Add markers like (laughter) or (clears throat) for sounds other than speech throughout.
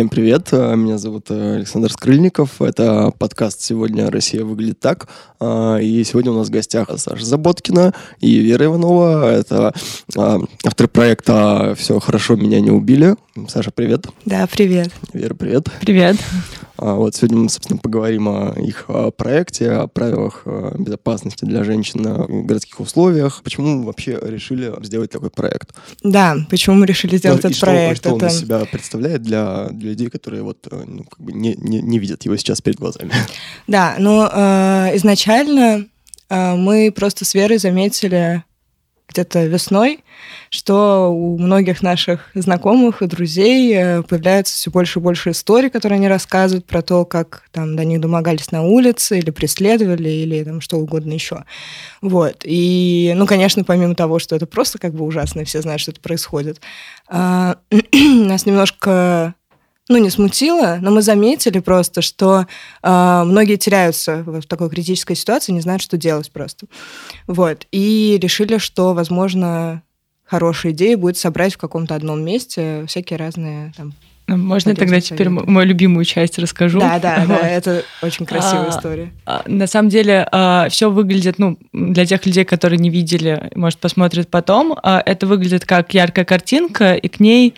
Всем привет, меня зовут Александр Скрыльников, это подкаст «Сегодня Россия выглядит так», и сегодня у нас в гостях Саша Заботкина и Вера Иванова, это автор проекта «Все хорошо, меня не убили». Саша, привет. Да, привет. Вера, привет. Привет. А, вот сегодня мы, собственно, поговорим о их о проекте, о правилах э, безопасности для женщин в городских условиях. Почему мы вообще решили сделать такой проект? Да, почему мы решили сделать ну, этот что, проект? Что это... он из себя представляет для, для людей, которые вот, э, ну, как бы не, не, не видят его сейчас перед глазами? Да, ну, э, изначально э, мы просто с Верой заметили где-то весной, что у многих наших знакомых и друзей э, появляется все больше и больше историй, которые они рассказывают про то, как там до них домогались на улице или преследовали, или там что угодно еще. Вот. И, ну, конечно, помимо того, что это просто как бы ужасно, и все знают, что это происходит, а, (clears throat) нас немножко ну, не смутило, но мы заметили просто, что э, многие теряются в такой критической ситуации, не знают, что делать просто. Вот. И решили, что, возможно, хорошая идея будет собрать в каком-то одном месте всякие разные там, ну, можно тогда теперь мою любимую часть расскажу? Да, да, да, это очень красивая а, история. А, на самом деле а, все выглядит, ну, для тех людей, которые не видели, может, посмотрят потом, а, это выглядит как яркая картинка, и к ней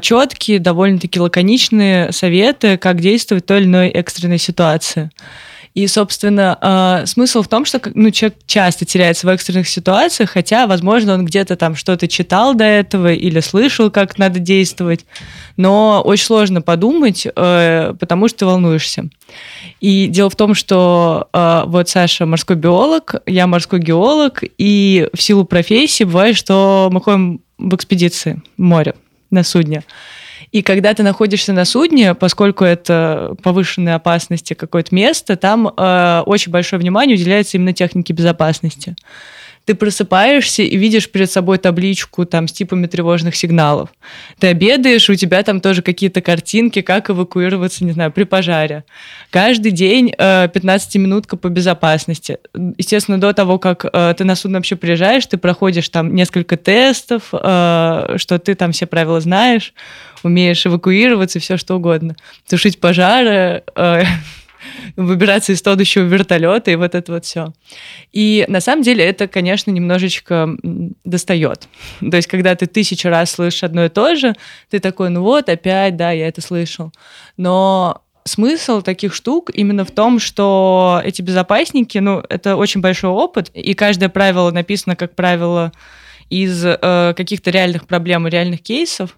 четкие, довольно-таки лаконичные советы, как действовать в той или иной экстренной ситуации. И, собственно, э, смысл в том, что ну, человек часто теряется в экстренных ситуациях, хотя, возможно, он где-то там что-то читал до этого или слышал, как надо действовать, но очень сложно подумать, э, потому что ты волнуешься. И дело в том, что э, вот Саша морской биолог, я морской геолог, и в силу профессии бывает, что мы ходим в экспедиции в море на судне. И когда ты находишься на судне, поскольку это повышенной опасности какое-то место, там э, очень большое внимание уделяется именно технике безопасности ты просыпаешься и видишь перед собой табличку там с типами тревожных сигналов. Ты обедаешь, у тебя там тоже какие-то картинки, как эвакуироваться, не знаю, при пожаре. Каждый день э, 15-минутка по безопасности. Естественно, до того, как э, ты на судно вообще приезжаешь, ты проходишь там несколько тестов, э, что ты там все правила знаешь, умеешь эвакуироваться, все что угодно. Тушить пожары, э, (laughs) выбираться из тонущего вертолета и вот это вот все. И на самом деле это, конечно, немножечко достает. То есть, когда ты тысячу раз слышишь одно и то же, ты такой, ну вот, опять, да, я это слышал. Но смысл таких штук именно в том, что эти безопасники, ну, это очень большой опыт, и каждое правило написано, как правило, из э, каких-то реальных проблем и реальных кейсов.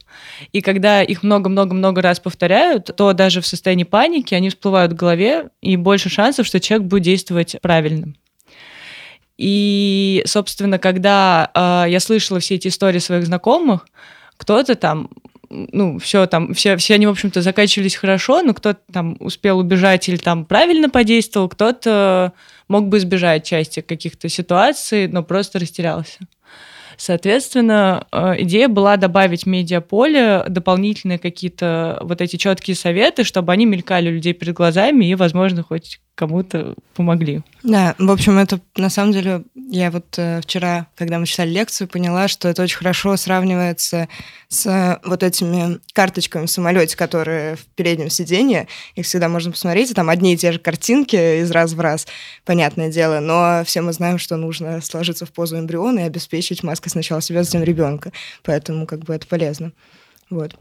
И когда их много-много-много раз повторяют, то даже в состоянии паники они всплывают в голове, и больше шансов, что человек будет действовать правильно. И, собственно, когда э, я слышала все эти истории своих знакомых, кто-то там ну, все там, все, все они, в общем-то, заканчивались хорошо, но кто-то там успел убежать или там правильно подействовал, кто-то мог бы избежать части каких-то ситуаций, но просто растерялся. Соответственно, э, идея была добавить в медиаполе дополнительные какие-то вот эти четкие советы, чтобы они мелькали у людей перед глазами и, возможно, хоть кому-то помогли. Да, в общем, это на самом деле, я вот э, вчера, когда мы читали лекцию, поняла, что это очень хорошо сравнивается с э, вот этими карточками в самолете, которые в переднем сиденье. Их всегда можно посмотреть, и там одни и те же картинки из раз в раз, понятное дело, но все мы знаем, что нужно сложиться в позу эмбриона и обеспечить маской сначала себя, затем ребенка. Поэтому как бы это полезно. Вот.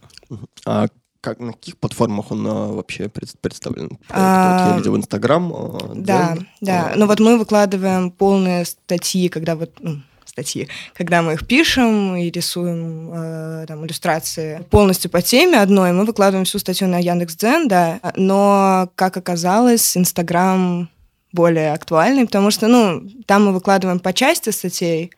А как, на каких платформах он а, вообще представлен? А, вот я видел Инстаграм. А, да, Дзен, да. А... Ну вот мы выкладываем полные статьи, когда вот ну, статьи, когда мы их пишем и рисуем э, там иллюстрации полностью по теме одной, мы выкладываем всю статью на Яндекс.Дзен, да. Но как оказалось, Инстаграм более актуальный, потому что, ну, там мы выкладываем по части статей,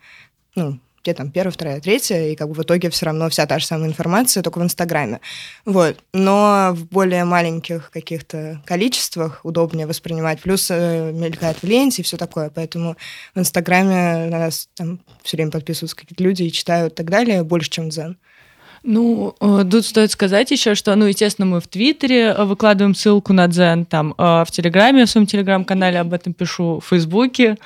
ну, где там первая, вторая, третья, и как бы в итоге все равно вся та же самая информация, только в Инстаграме. Вот. Но в более маленьких каких-то количествах удобнее воспринимать. Плюс э, мелькает в ленте и все такое. Поэтому в Инстаграме на нас там все время подписываются какие-то люди и читают и так далее больше, чем Дзен. Ну, э, тут стоит сказать еще, что, ну, естественно, мы в Твиттере э, выкладываем ссылку на Дзен, там, э, в Телеграме, в своем Телеграм-канале об этом пишу, в Фейсбуке,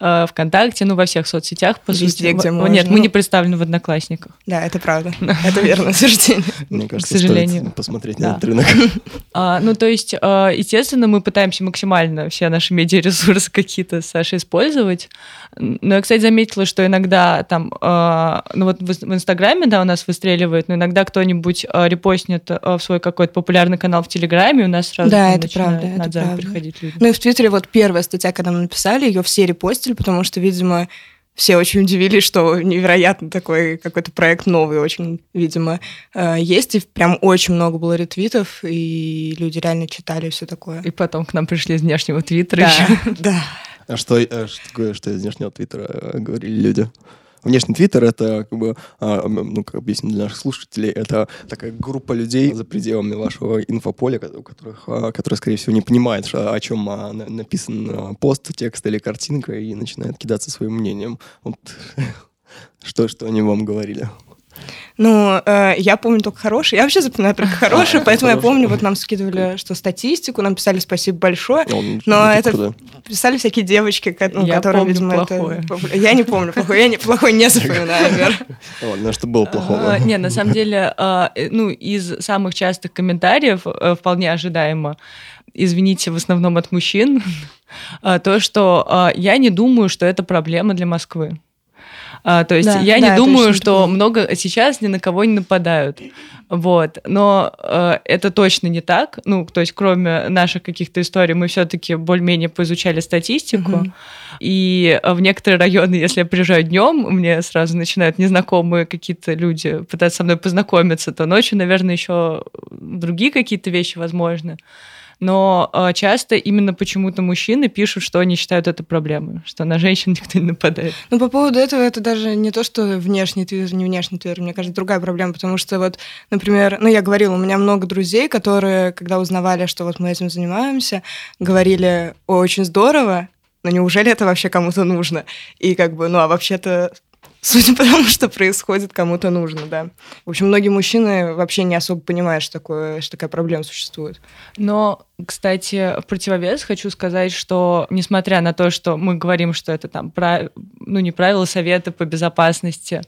э, ВКонтакте, ну, во всех соцсетях, по Везде, сути. где В- можно. Нет, мы не представлены в Одноклассниках. Да, это правда. (laughs) Это верное утверждение. Мне кажется, сожалению. стоит посмотреть Да. на этот рынок. (laughs) А, ну, то есть, а, естественно, мы пытаемся максимально все наши медиаресурсы какие-то с Сашей использовать. Но я, кстати, заметила, что иногда там, а, ну вот в, Инстаграме, да, у нас выстреливает, но иногда кто-нибудь а, репостнет а, в свой какой-то популярный канал в Телеграме, у нас сразу Да, это правда, это правда. приходить люди. Ну и в Твиттере вот первая статья, когда мы написали, ее все репостили, потому что, видимо, все очень удивились, что невероятно такой какой-то проект новый очень, видимо, э, есть. И прям очень много было ретвитов, и люди реально читали все такое. И потом к нам пришли из внешнего твиттера Да, еще. да. А что, э, что такое, что из внешнего твиттера э, говорили люди? Внешний твиттер — это, как бы, а, ну, как объяснить для наших слушателей, это такая группа людей за пределами вашего инфополя, у которых, а, которые, скорее всего, не понимают, что- о чем а, на- написан пост, текст или картинка, и начинают кидаться своим мнением. Вот (laughs) что, что они вам говорили? Ну, э, я помню только хорошие. Я вообще запоминаю только (laughs) хорошие, А, поэтому я помню, вот нам скидывали, что статистику, нам писали спасибо большое. Он- Но это писали всякие девочки, ну, помню видимо, плохое. это... Я не помню плохое, я не, плохое не запоминаю, Вер. (laughs) Ладно, что было плохого? А, Не, на самом деле, а, э, ну, из самых частых комментариев, э, вполне ожидаемо, извините, в основном от мужчин, (laughs) а, то, что я не думаю, что это проблема для Москвы. А, то есть Да, я да, не думаю, что такое. много сейчас ни на кого не нападают. Вот. Но э, это точно не так. Ну, то есть, кроме наших каких-то историй, мы все-таки более-менее поизучали статистику. Мгм. И э, в некоторые районы, (laughs) если я приезжаю днем, мне сразу начинают незнакомые какие-то люди пытаться со мной познакомиться, то ночью, наверное, еще другие какие-то вещи возможны. Но э, часто именно почему-то мужчины пишут, что они считают это проблемой, что на женщин (laughs) никто не нападает. Ну, по поводу этого, это даже не то, что внешний твиттер, не внешний твиттер, мне кажется, другая проблема, потому что вот, например, ну, я говорила, у меня много друзей, которые, когда узнавали, что вот мы этим занимаемся, говорили, «О, очень здорово, но неужели это вообще кому-то нужно? И как бы, ну, а вообще-то Судя по тому, что происходит, кому-то нужно, да. В общем, многие мужчины вообще не особо понимают, что, такое, что такая проблема существует. Но, кстати, в противовес хочу сказать, что несмотря на то, что мы говорим, что это там, прав- ну, не правила совета по безопасности,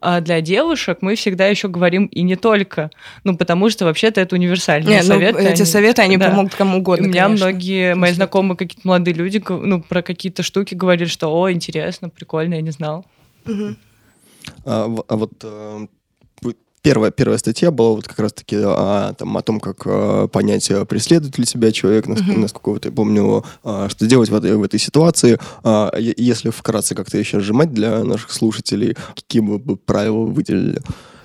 а для девушек мы всегда еще говорим и не только, ну потому что вообще-то это универсальные Нет, ну, советы. эти они- советы, они да. помогут кому У угодно, меня конечно. многие мои знакомые какие-то молодые люди, ну про какие-то штуки говорили, что о интересно, прикольно, я не знал. А, а вот э, вы- первая, первая статья была вот как раз-таки о, там, о том, как э, понять, э, преследует ли тебя человек, наск- Мгм. насколько вот я помню, а, что делать в этой, в этой ситуации. А, е- если вкратце как-то еще сжимать для наших слушателей, какие бы вы правила вы выделили?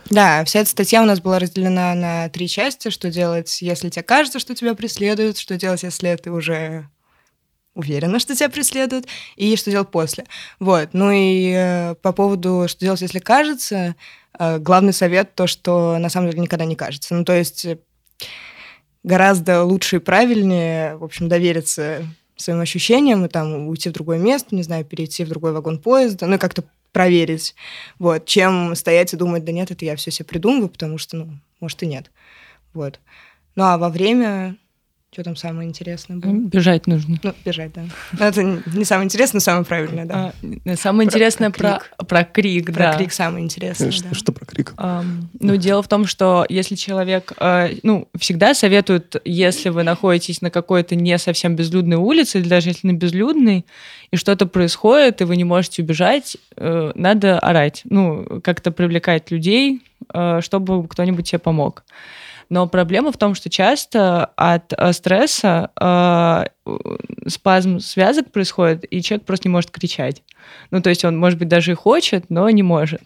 Да, вся эта статья у нас была разделена на три части. Что делать, если тебе кажется, что тебя преследуют, что делать, если ты уже уверена, что тебя преследуют, и что делать после. Вот. Ну и э, по поводу, что делать, если кажется, э, главный совет то, что на самом деле никогда не кажется. Ну то есть э, гораздо лучше и правильнее, в общем, довериться своим ощущениям и там уйти в другое место, не знаю, перейти в другой вагон поезда, ну и как-то проверить, вот, чем стоять и думать, да нет, это я все себе придумываю, потому что, ну, может и нет, вот. Ну а во время, что там самое интересное было? Бежать нужно. Ну, бежать, да. Но это не самое интересное, но самое правильное, да. А, самое Про- интересное про про, про крик, Про да. крик самое интересное, Что, да. что про крик? Ам, Ну, дело в том, что если человек, э, ну, всегда советуют, если вы находитесь на какой-то не совсем безлюдной улице, или даже если на безлюдной, и что-то происходит, и вы не можете убежать, э, надо орать, ну, как-то привлекать людей, э, чтобы кто-нибудь тебе помог. Но проблема в том, что часто от э, стресса э, спазм связок происходит, и человек просто не может кричать. Ну, то есть он, может быть, даже и хочет, но не может.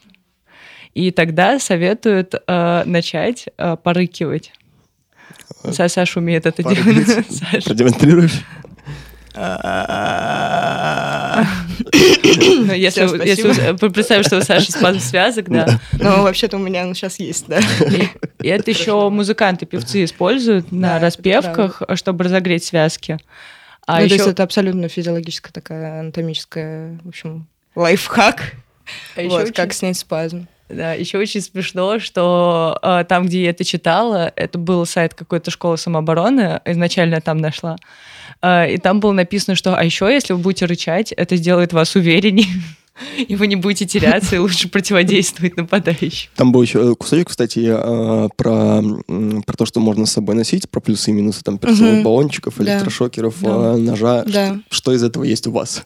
И тогда советуют э, начать э, порыкивать. Са- Саша умеет это делать. Порыкивать? (laughs) Саша. Продемонстрируешь? Если, представим, что у Саши спазм связок, да. Ну, вообще-то у меня сейчас есть, да. И это еще музыканты, певцы используют на распевках, чтобы разогреть связки. А ну, то есть это абсолютно физиологическая такая анатомическая, в общем, лайфхак. а вот, очень- как снять спазм. Да, еще очень смешно, что э, там, где я это читала, это был сайт какой-то школы самообороны, изначально я там нашла. А, и там было написано, что, а еще, если вы будете рычать, это сделает вас увереннее. (laughs) (laughs) и вы не будете теряться, и лучше противодействовать нападающим. Там был еще кусочек, кстати, а, про, про то, что можно с собой носить, про плюсы и минусы там перцовых угу. баллончиков, электрошокеров, да. ножа. Да. Что из этого есть у вас?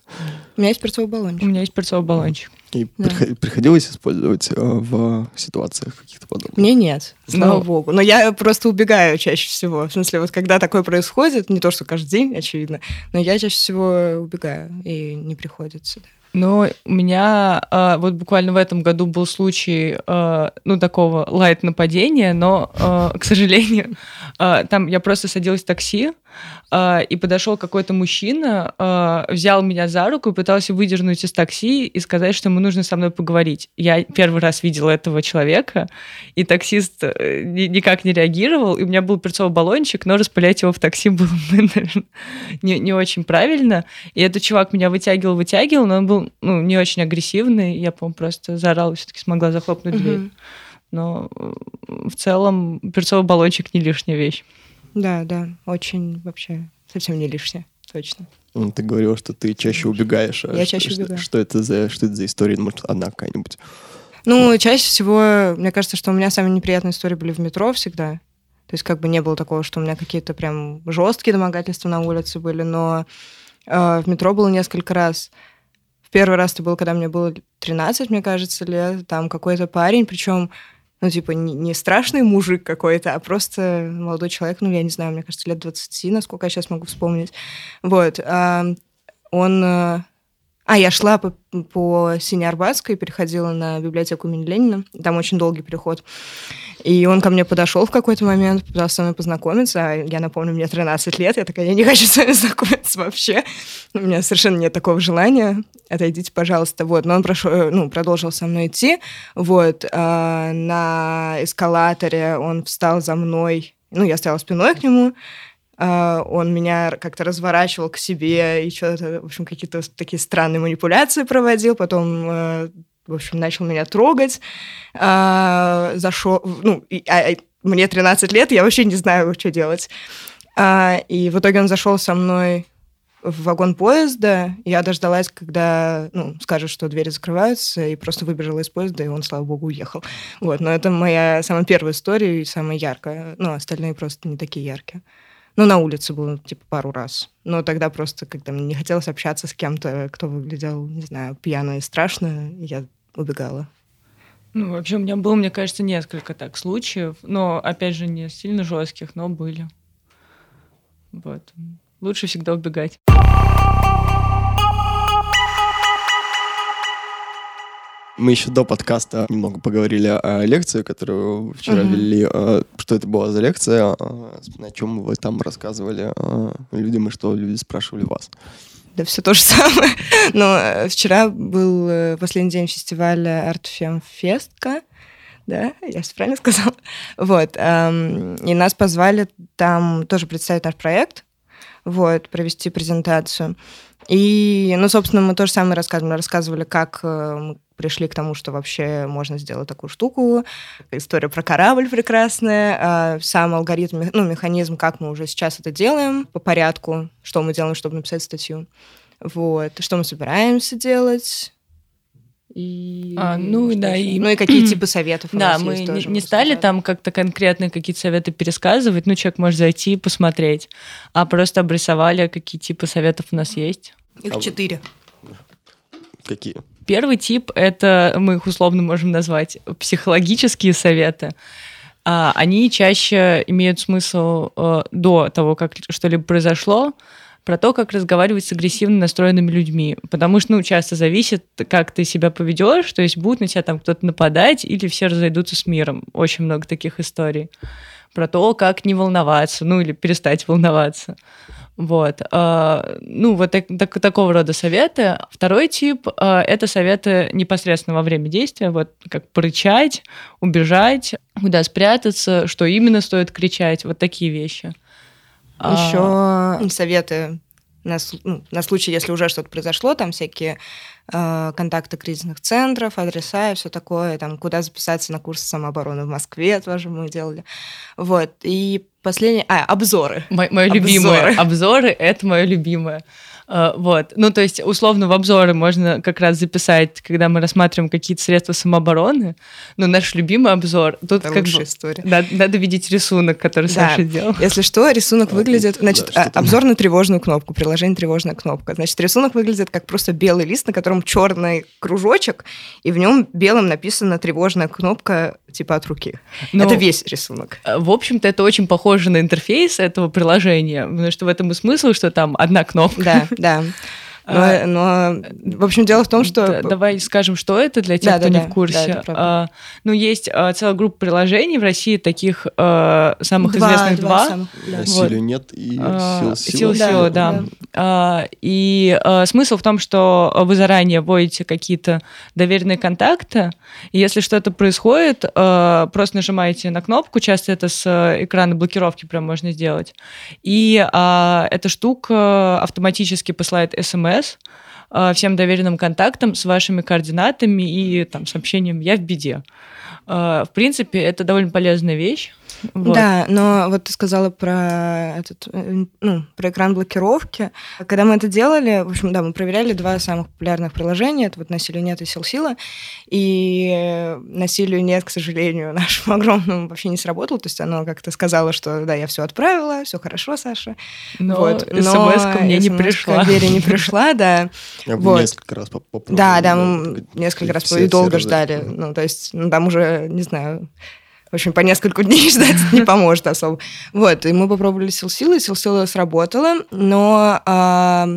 У меня есть перцовый баллончик. У меня есть перцовый баллончик. И да. приходилось использовать э, в ситуациях каких-то подобных? Мне нет, слава Но... богу. Но я просто убегаю чаще всего. В смысле, вот когда такое происходит, не то, что каждый день, очевидно, но я чаще всего убегаю, и не приходится. Но у меня э, вот буквально в этом году был случай, э, ну, такого лайт-нападения, но, э, к сожалению, э, (laughs) там я просто садилась в такси, э, и подошел какой-то мужчина, э, взял меня за руку и пытался выдернуть из такси и сказать, что ему нужно со мной поговорить. Я первый раз видела этого человека, и таксист никак не реагировал, и у меня был перцовый баллончик, но распылять его в такси (laughs) было, наверное, не, не очень правильно. И этот чувак меня вытягивал, вытягивал, но он был ну, не очень агрессивный. Я, по-моему, просто заорала, все-таки смогла захлопнуть дверь. Но э, в целом перцовый баллончик не лишняя вещь. Да, да, очень вообще совсем не лишняя, точно. Ты говорила, что ты чаще убегаешь. А Я что, чаще убегаю. Что, что, это за, что это за история? Может, одна какая-нибудь? Ну, чаще всего, мне кажется, что у меня самые неприятные истории были в метро всегда. То есть как бы не было такого, что у меня какие-то прям жесткие домогательства на улице были, но э, в метро было несколько раз. Первый раз это был, когда мне было 13, мне кажется, лет. Там какой-то парень, причем, ну, типа, не, не страшный мужик какой-то, а просто молодой человек, ну, я не знаю, мне кажется, лет 20, насколько я сейчас могу вспомнить. Вот. Он... Э, а, я шла по, по Синеарбатской, переходила на библиотеку имени Ленина. Там очень долгий переход. И он ко мне подошел в какой-то момент, пытался со мной познакомиться. Я напомню, мне 13 лет. Я такая, я не хочу с вами знакомиться вообще. У меня совершенно нет такого желания. Отойдите, пожалуйста. Вот. Но он прошел, э, ну, продолжил со мной идти. Вот. А, на эскалаторе он встал за мной. Ну, я стояла спиной к нему. Uh, он меня как-то разворачивал к себе и что-то, в общем, какие-то такие странные манипуляции проводил. Потом uh, в общем, начал меня трогать, а, зашел, ну, и, а, мне 13 лет, я вообще не знаю, что делать. А, и в итоге он зашел со мной в вагон поезда. Я дождалась, когда ну, скажут, что двери закрываются, и просто выбежала из поезда, и он, слава богу, уехал. Вот, но это моя самая первая история и самая яркая. Ну, остальные просто не такие яркие. Ну, на улице было, типа, пару раз. Но тогда просто, когда мне не хотелось общаться с кем-то, кто выглядел, не знаю, пьяно и страшно, я убегала. Ну, вообще, у меня было, мне кажется, несколько так случаев, но, опять же, не сильно жестких, но были. Вот. Лучше всегда убегать. Мы еще до подкаста немного поговорили о лекции, которую вчера uh-huh. вели. А, что это была за лекция? А, о чем вы там рассказывали а, людям и что люди спрашивали вас? Да все то же (laughs) самое. Но э, вчера был э, последний день фестиваля Art Festка, да, я все правильно сказала? Вот, и нас позвали там тоже представить наш проект, вот, провести презентацию. И, ну, собственно, мы тоже самое рассказывали. Рассказывали, как э, мы пришли к тому, что вообще можно сделать такую штуку. История про корабль прекрасная, а, сам алгоритм, ну, механизм, как мы уже сейчас это делаем по порядку, что мы делаем, чтобы написать статью. Вот. Что мы собираемся делать. И... А, ну, да, и... ну и какие типы советов Да, мы не, не стали там как-то конкретные какие-то советы пересказывать, ну, человек может зайти и посмотреть, а просто обрисовали, какие типы советов у нас есть. Их а четыре. Какие? Первый тип — это, мы их условно можем назвать, психологические советы. А, они чаще имеют смысл э, до того, как что-либо произошло, про то, как разговаривать с агрессивно настроенными людьми. Потому что, ну, часто зависит, как ты себя поведешь, то есть будет на тебя там кто-то нападать, или все разойдутся с миром. Очень много таких историй. Про то, как не волноваться, ну, или перестать волноваться. Вот. А, ну, вот так, так, такого рода советы. Второй тип а, это советы непосредственно во время действия, вот как порычать, убежать, куда спрятаться, что именно стоит кричать, вот такие вещи. Еще а... советы на, ну, на случай, если уже что-то произошло, там всякие э, контакты кризисных центров, адреса и все такое, там, куда записаться на курсы самообороны в Москве тоже мы делали. Вот. И последнее... А, обзоры. Мое любимое. Обзоры — это мое любимое. Э, вот. Ну, то есть, условно, в обзоры можно как раз записать, когда мы рассматриваем какие-то средства самообороны. Но наш любимый обзор... Тут Это как лучшая бы, история. Надо, надо видеть рисунок, который Да. Саша делал. Если что, рисунок выглядит... Значит, да, а, обзор на тревожную кнопку, приложение тревожная кнопка. Значит, рисунок выглядит как просто белый лист, на котором черный кружочек, и в нем белым написана тревожная кнопка типа от руки. Но- Это весь рисунок. Э, В общем-то, это очень похоже на интерфейс этого приложения, потому что в этом и смысл, что там одна кнопка. Да, (laughs) да. А, Но, но, в общем, дело в том, что... Да, давай скажем, что это для тех, Да, кто да, не да. в курсе. Да. А, ну, есть а, целая группа приложений в России, таких а, самых известных два. самых, да. Вот. Силю нет и А, сил Сила сила. сила, Да, да. А, И а, смысл в том, что вы заранее вводите какие-то доверенные контакты, и если что-то происходит, а, просто нажимаете на кнопку, часто это с э, экрана блокировки прям можно сделать, и а, эта штука автоматически посылает смс а, всем доверенным контактам с вашими координатами и там сообщением «я в беде». А, В принципе, это довольно полезная вещь. Вот. Да, но вот ты сказала про этот, э, ну, про экран блокировки. Когда мы это делали, в общем, да, мы проверяли два самых популярных приложения. Это вот «Насилию нет» и «Сил сила». И «Насилию нет», к сожалению, (laughs) нашему огромному вообще не сработало. То есть оно как-то сказало, что да, я все отправила, все хорошо, Саша. Но вот. смс-ка мне не пришла. Вере не пришла, да. Я бы Вот. несколько раз поп- попробовал. Да, да, мы несколько раз и долго ждали. Ну, то есть, ну, там уже, не знаю, в общем, по несколько (laughs) дней ждать не (laughs) поможет особо. Вот, и мы попробовали сил силы, сил силы сработало, но а,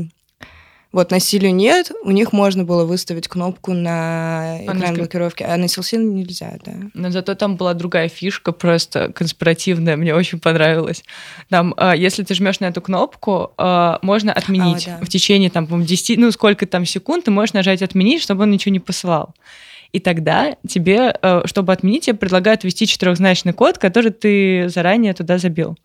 вот на силе нет, у них можно было выставить кнопку на А экран блокировки, а на сил силы нельзя, да. Но зато там была другая фишка, просто конспиративная, мне очень понравилась. Там, а, если ты жмешь на эту кнопку, а, можно отменить А, да. в течение там, по-моему, 10, ну, сколько там секунд, ты можешь нажать отменить, чтобы он ничего не посылал. И тогда тебе, э, чтобы отменить, тебе предлагают ввести четырехзначный код, который ты заранее туда забил.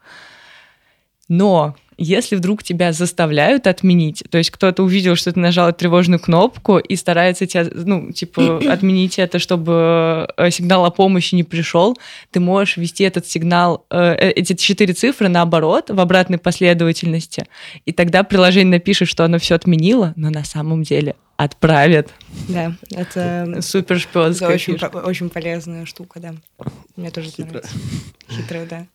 Но если вдруг тебя заставляют отменить, то есть кто-то увидел, что ты нажала тревожную кнопку и старается тебя, ну, типа, (clears throat) отменить это, чтобы э, сигнал о помощи не пришел, ты можешь ввести этот сигнал, э, э, эти четыре цифры наоборот, в обратной последовательности, и тогда приложение напишет, что оно все отменило, но на самом деле отправит. Да, это, Супер это шпионская очень, фишка. по- очень полезная штука, да. Мне тоже это Хитрая. нравится. Хитрая, да.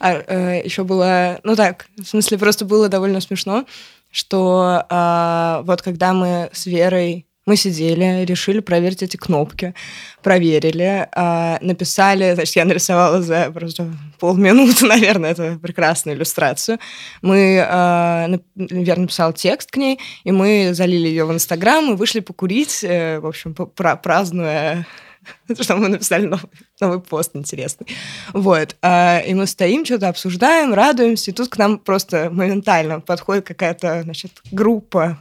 А еще было, ну так, в смысле, просто было довольно смешно, что а, вот когда мы с Верой мы сидели, решили проверить эти кнопки, проверили, а, написали, значит, я нарисовала за просто полминуты, (laughs) наверное, это прекрасную иллюстрацию. Мы, нап- Вера написала текст к ней, и мы залили ее в Инстаграм и вышли покурить, э, в общем, пра- празднуя (laughs) что мы написали новый, новый пост интересный. Вот. а, И мы стоим, что-то обсуждаем, радуемся, и тут к нам просто моментально подходит какая-то, значит, группа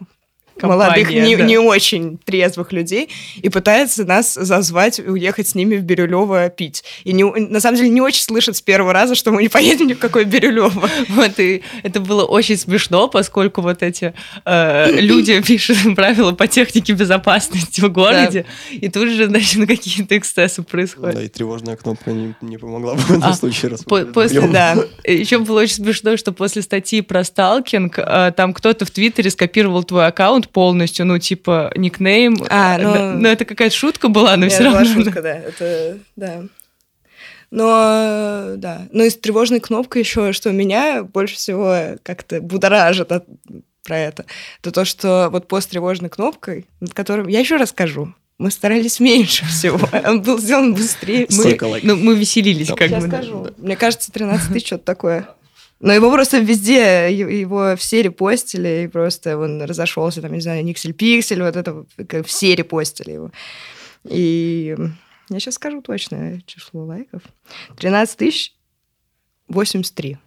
молодых, не, да. не очень трезвых людей и пытается нас зазвать уехать с ними в Бирюлево пить. И не, на самом деле не очень слышат с первого раза, что мы не поедем ни в какое Бирюлево. (laughs) Вот, и это было очень смешно, поскольку вот эти э, люди (coughs) пишут правила по технике безопасности в городе, и тут же, значит, какие-то эксцессы происходят. Да, и тревожная кнопка не, не помогла бы в этом А, случае. раз По- после, да. (laughs) Еще было очень смешно, что после статьи про сталкинг э, там кто-то в Твиттере скопировал твой аккаунт полностью, ну, типа, никнейм. А, Э, ну- да, ну, это какая-то шутка была, но Это все была равно. шутка, да. Это, да. Но, да. Но из тревожной кнопкой еще, что меня больше всего как-то будоражит от- про это, это то, что вот пост тревожной кнопкой, над которым... Я еще расскажу. Мы старались меньше (laughs) всего. Он был сделан быстрее. Мы, ну, мы веселились, как Сейчас бы. Мне кажется, 13 тысяч, что-то такое. Но его просто везде, его все репостили, и просто он разошелся, там, не знаю, Никсель Пиксель, вот это, все репостили его. И я сейчас скажу точное число лайков. 13 тысяч 83.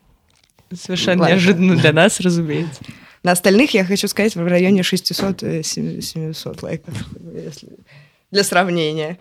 Совершенно Ладно. неожиданно для нас, разумеется. На остальных, я хочу сказать, в районе 600-700 лайков, если для сравнения.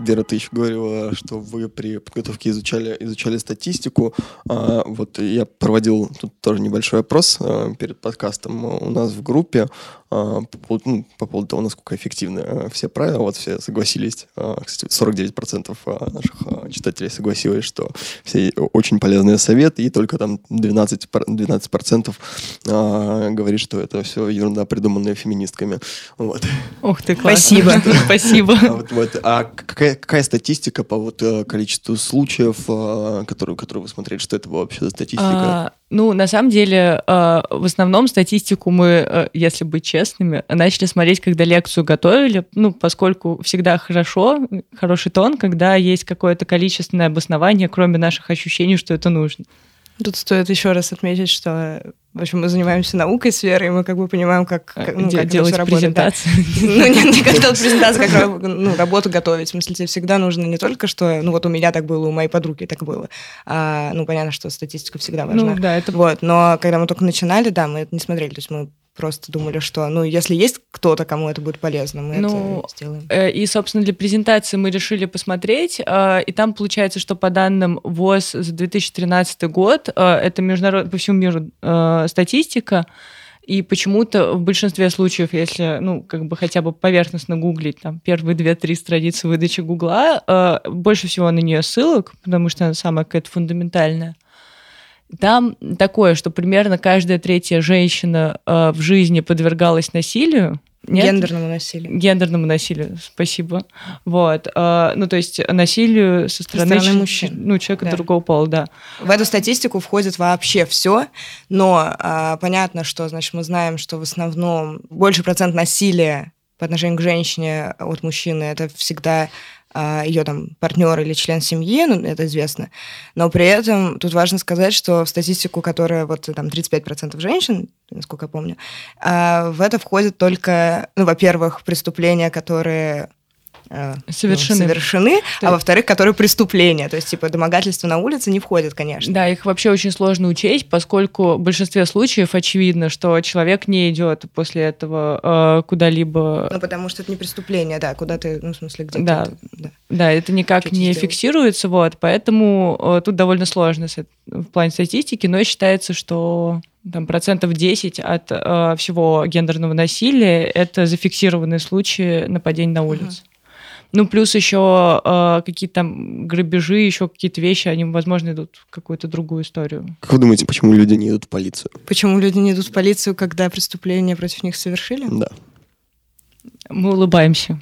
Вера, ты еще говорила, что вы при подготовке изучали, изучали статистику. А, вот я проводил тут тоже небольшой опрос а, перед подкастом у нас в группе. По поводу, ну, по поводу того, насколько эффективны все правила. Вот все согласились, кстати, 49% наших читателей согласились, что все очень полезные советы, и только там 12%, 12% говорит, что это все ерунда, придуманная феминистками. Вот. Ух ты, Спасибо. (laughs) Спасибо. А, вот, вот. а какая, какая статистика по вот количеству случаев, которые, которые вы смотрели, что это вообще за статистика? А, ну, на самом деле, э, в основном статистику мы, э, если быть честными, начали смотреть, когда лекцию готовили, ну, поскольку всегда хорошо, хороший тон, когда есть какое-то количественное обоснование, кроме наших ощущений, что это нужно. Тут стоит еще раз отметить, что в общем, мы занимаемся наукой сферой, и мы как бы понимаем, как, как, ну, как делать это презентацию. Да. (laughs) Ну, нет, не как делать презентацию, как ну, работу готовить. В смысле, тебе всегда нужно не только, что, ну, вот у меня так было, у моей подруги так было. А, ну, понятно, что статистика всегда важна. Ну, да, это... Вот, но когда мы только начинали, да, мы это не смотрели. То есть мы просто думали, что, ну, если есть кто-то, кому это будет полезно, мы ну, это сделаем. Э, и, собственно, для презентации мы решили посмотреть, э, и там получается, что по данным ВОЗ за 2013 год, э, это международ... по всему миру статистика, и почему-то в большинстве случаев, если, ну, как бы хотя бы поверхностно гуглить, там, первые две-три страницы выдачи Гугла, больше всего на нее ссылок, потому что она самая какая-то фундаментальная. Там такое, что примерно каждая третья женщина э, в жизни подвергалась насилию. Нет? Гендерному насилию. Гендерному насилию, спасибо. Вот. Э, ну, то есть насилию со стороны, со стороны мужчин. Ну, человека да. другого пола, да. В эту статистику входит вообще все, но э, понятно, что, значит, мы знаем, что в основном больше процент насилия по отношению к женщине от мужчины это всегда ее там партнер или член семьи, ну, это известно. Но при этом тут важно сказать, что в статистику, которая вот там 35% женщин, насколько я помню, а, в это входит только, ну, во-первых, преступления, которые совершены, ну, совершены а во-вторых, которые преступления. То есть, типа, домогательства на улице не входят, конечно. Да, их вообще очень сложно учесть, поскольку в большинстве случаев очевидно, что человек не идет после этого э, куда-либо. Ну, потому что это не преступление, да, куда ты, ну, в смысле, где да. ты. Да. да, это никак Чуть не сделать. фиксируется, вот, поэтому э, тут довольно сложно в плане статистики, но считается, что там процентов 10 от э, всего гендерного насилия это зафиксированные случаи нападений на улице. Ну, плюс еще э, какие-то там грабежи, еще какие-то вещи, они, возможно, идут в какую-то другую историю. Как вы думаете, почему люди не идут в полицию? Почему люди не идут в полицию, когда преступления против них совершили? Да. Мы улыбаемся.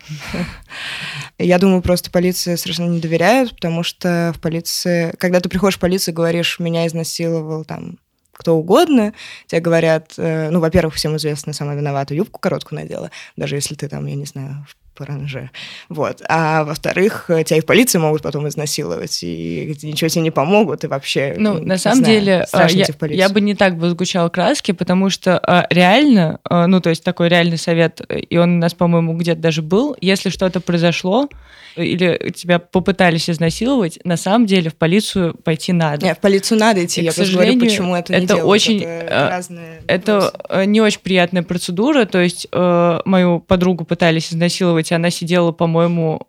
Я думаю, просто полиции совершенно не доверяют, потому что в полиции, когда ты приходишь в полицию и говоришь, меня изнасиловал там кто угодно, тебе говорят, э, ну, во-первых, всем известно, самая виновата юбку короткую надела, даже если ты там, я не знаю, в паранже. Вот. А во-вторых, тебя и в полиции могут потом изнасиловать, и ничего тебе не помогут, и вообще... Ну, на самом знаю, деле, а, я, я бы не так сгущала краски, потому что а, реально, а, ну, то есть такой реальный совет, и он у нас, по-моему, где-то даже был, если что-то произошло, или тебя попытались изнасиловать, на самом деле в полицию пойти надо. Нет, в полицию надо идти. И, я к сожалению, говорю, почему это, это не очень это, разные это не очень приятная процедура. То есть э, мою подругу пытались изнасиловать, и она сидела, по-моему,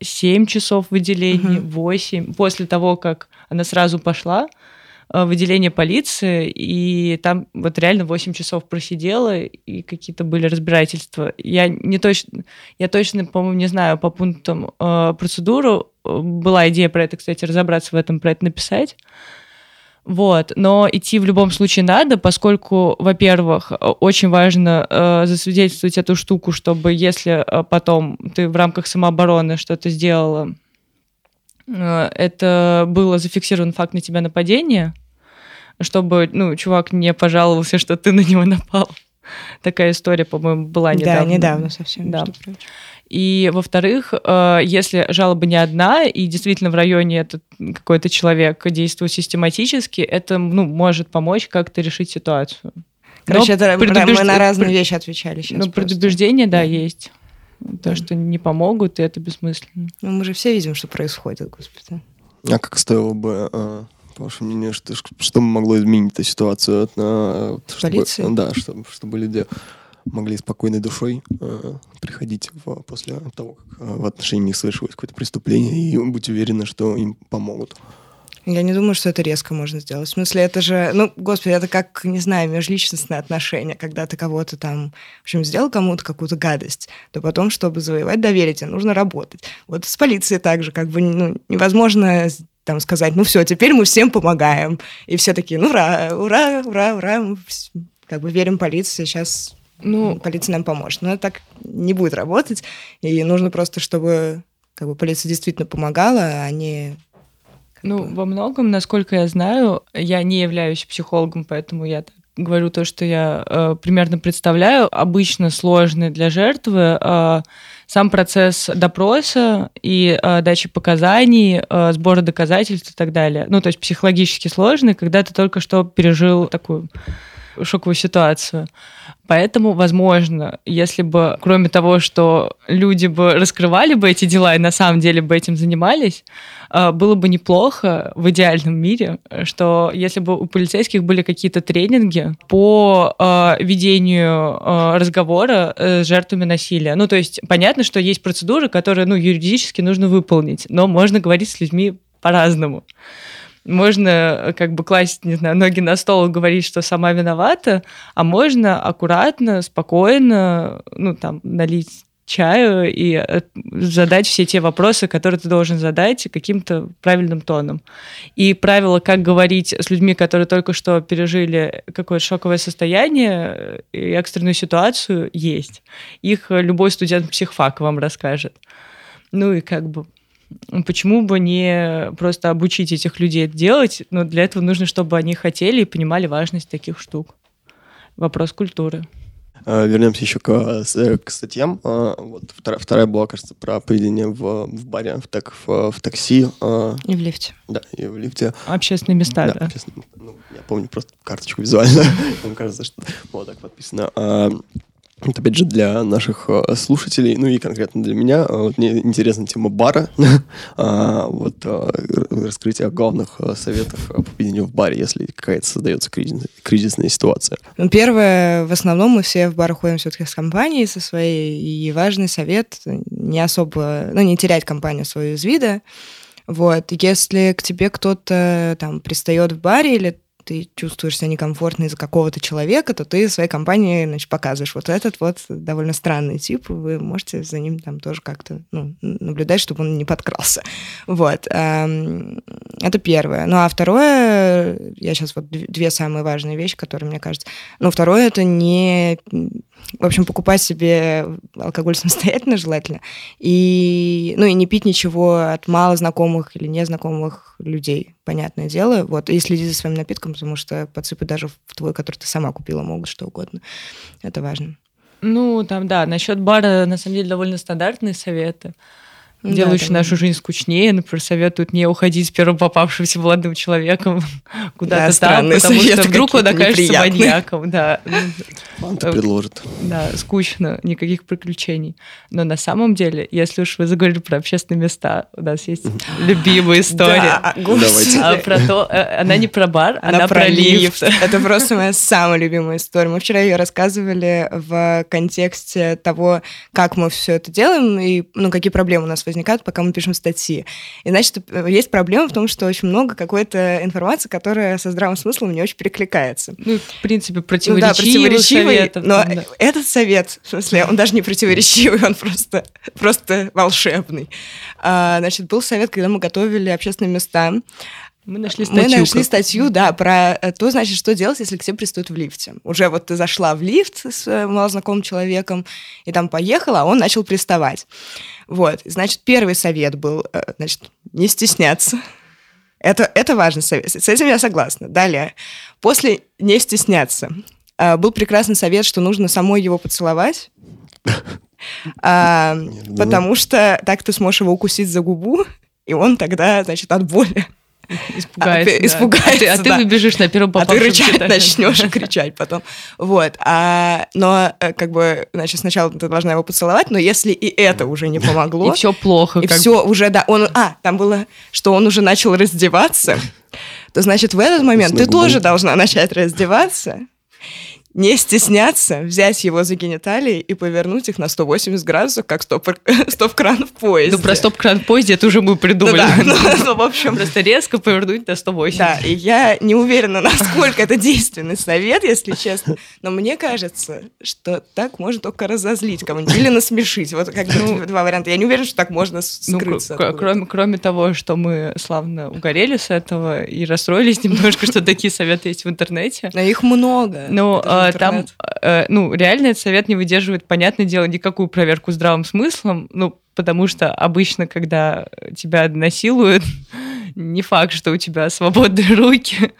7 э, часов в отделении, угу. 8. После того, как она сразу пошла, Э, в отделение полиции, и там вот реально 8 часов просидела, и какие-то были разбирательства. Я не точно, я точно, по-моему, не знаю по пунктам э, процедуру. Была идея про это, кстати, разобраться в этом, про это написать. Вот, но идти в любом случае надо, поскольку, во-первых, очень важно э, засвидетельствовать эту штуку, чтобы если э, потом ты в рамках самообороны что-то сделала, Э, это было зафиксирован факт на тебя нападения, чтобы, ну, чувак не пожаловался, что ты на него напал. (laughs) Такая история, по-моему, была недавно. Да, недавно совсем. Да. И, во-вторых, э, если жалоба не одна, и действительно в районе этот какой-то человек действует систематически, это ну, может помочь как-то решить ситуацию. Короче, это предубеж... мы на разные вещи отвечали сейчас. Ну, предубеждение, да, есть. То, что не помогут, и это бессмысленно. Ну, мы же все видим, что происходит, господи. А как стоило бы, э, по вашему мнению, что, что могло изменить эту ситуацию? Э, чтобы, Полиции? Да, чтобы, чтобы люди могли спокойной душой э, приходить в, после того, как э, в отношении них совершилось какое-то преступление, и быть уверены, что им помогут. Я не думаю, что это резко можно сделать. В смысле, это же, ну, господи, это как, не знаю, межличностные отношения, когда ты кого-то там, в общем, сделал кому-то какую-то гадость, то потом, чтобы завоевать доверие, тебе нужно работать. Вот с полицией также, как бы, ну, невозможно там сказать, ну все, теперь мы всем помогаем. И все такие, ну ура, ура, ура, ура, мы как бы верим полиции, сейчас ну, полиция нам поможет. Но это так не будет работать, и нужно просто, чтобы как бы полиция действительно помогала, а не ну, во многом, насколько я знаю, я не являюсь психологом, поэтому я так говорю то, что я э, примерно представляю. Обычно сложный для жертвы э, сам процесс допроса и э, дачи показаний, э, сбора доказательств и так далее. Ну, то есть психологически сложный, когда ты только что пережил такую шоковую ситуацию. Поэтому, возможно, если бы, кроме того, что люди бы раскрывали бы эти дела и на самом деле бы этим занимались, э, было бы неплохо в идеальном мире, что если бы у полицейских были какие-то тренинги по э, ведению э, разговора с жертвами насилия. Ну, то есть понятно, что есть процедуры, которые, ну, юридически нужно выполнить, но можно говорить с людьми по-разному можно э, как бы класть, не знаю, ноги на стол и говорить, что сама виновата, а можно аккуратно, спокойно, ну, там, налить чаю и э, задать все те вопросы, которые ты должен задать каким-то правильным тоном. И правило, как говорить с людьми, которые только что пережили какое-то шоковое состояние и экстренную ситуацию, есть. Их любой студент психфака вам расскажет. Ну и как бы Почему бы не просто обучить этих людей это делать? Но для этого нужно, чтобы они хотели и понимали важность таких штук. Вопрос культуры. А, вернемся еще к, э, к статьям. А, вот вторая, вторая была, кажется, про поведение в, в баре, в, так, в, в такси. А. И в лифте. Да, и в лифте. Общественные места, да. да. Общественные, ну, я помню просто карточку визуально. (laughs) Мне кажется, что вот так подписано. Вот опять же для наших э, слушателей, ну и конкретно для меня, э, вот мне интересна тема бара, (laughs) а, вот э, раскрытие главных советов по поведению в баре, если какая-то создается кризис, кризисная ситуация. Ну, первое, в основном мы все в бар ходим все-таки с компанией со своей, и важный совет не особо, ну, не терять компанию свою из вида, вот, если к тебе кто-то там пристает в баре или ты чувствуешь себя некомфортно из-за какого-то человека, то ты своей компании, значит, показываешь вот этот вот довольно странный тип, вы можете за ним там тоже как-то ну, наблюдать, чтобы он не подкрался. Вот. Эм, это первое. Ну, а второе, я сейчас вот две самые важные вещи, которые, мне кажется... Ну, второе, это не в общем, покупать себе алкоголь (laughs) самостоятельно желательно. И, ну, и не пить ничего от мало знакомых или незнакомых людей, понятное дело. Вот, и следить за своим напитком, потому что подсыпать даже в твой, который ты сама купила, могут что угодно. Это важно. Ну, там, да, насчет бара, на самом деле, довольно стандартные советы делающий да, нашу жизнь скучнее. Например, советуют не уходить с первым попавшимся молодым человеком (laughs) куда-то да, там, потому что вдруг он окажется маньяком. Да. Он-то предложит. Да, скучно, никаких приключений. Но на самом деле, если уж вы заговорили про общественные места, у нас есть (laughs) любимая история. Да, Давайте. А, про то, э, она не про бар, она, она про лифт. (laughs) Это просто моя самая любимая история. Мы вчера ее рассказывали в контексте того, как мы все это делаем и ну, какие проблемы у нас возникают возникают, пока мы пишем статьи. И значит, есть проблема в том, что очень много какой-то информации, которая со здравым смыслом не очень перекликается. Ну, в принципе, противоречивый, ну, да, противоречивый советов, но да. этот совет, в смысле, он даже не противоречивый, он просто, просто волшебный. А, значит, был совет, когда мы готовили общественные места, мы нашли статью. Мы нашли статью, да, про то, значит, что делать, если к тебе пристают в лифте. Уже вот ты зашла в лифт с э, малознакомым человеком, и там поехала, а он начал приставать. Вот, значит, первый совет был, э, значит, не стесняться. Это, это важный совет. С этим я согласна. Далее. После не стесняться. Э, был прекрасный совет, что нужно самой его поцеловать. А, потому что так ты сможешь его укусить за губу, и он тогда, значит, от боли Испугается. А, да. Испугается, а ты, а ты выбежишь на первом попавшем. А ты рычать начнешь и кричать потом. Вот. А, но э, как бы, значит, сначала ты должна его поцеловать, но если и это уже не помогло... И все плохо. И все уже, да, он... А, там было, что он уже начал раздеваться, то, значит, в этот момент ты тоже должна начать раздеваться не стесняться, взять его за гениталии и повернуть их на 180 градусов, как (laughs) стоп-кран в поезде. Ну, про стоп-кран в поезде это уже мы придумали. Ну, да, (laughs) ну, ну, в общем... Просто резко повернуть на 180. Да, и я не уверена, (laughs) насколько это действенный совет, если честно. Но мне кажется, что так можно только разозлить кого-нибудь или насмешить. Вот как ну, два варианта. Я не уверена, что так можно ну, скрыться. Ну, кроме, кроме того, что мы славно угорели с этого и расстроились немножко, что такие советы есть в интернете. Но их много. Ну, а, там, э, ну, реально этот совет не выдерживает, понятное дело, никакую проверку здравым смыслом, ну, потому что обычно, когда тебя насилуют, (laughs) не факт, что у тебя свободные (laughs) руки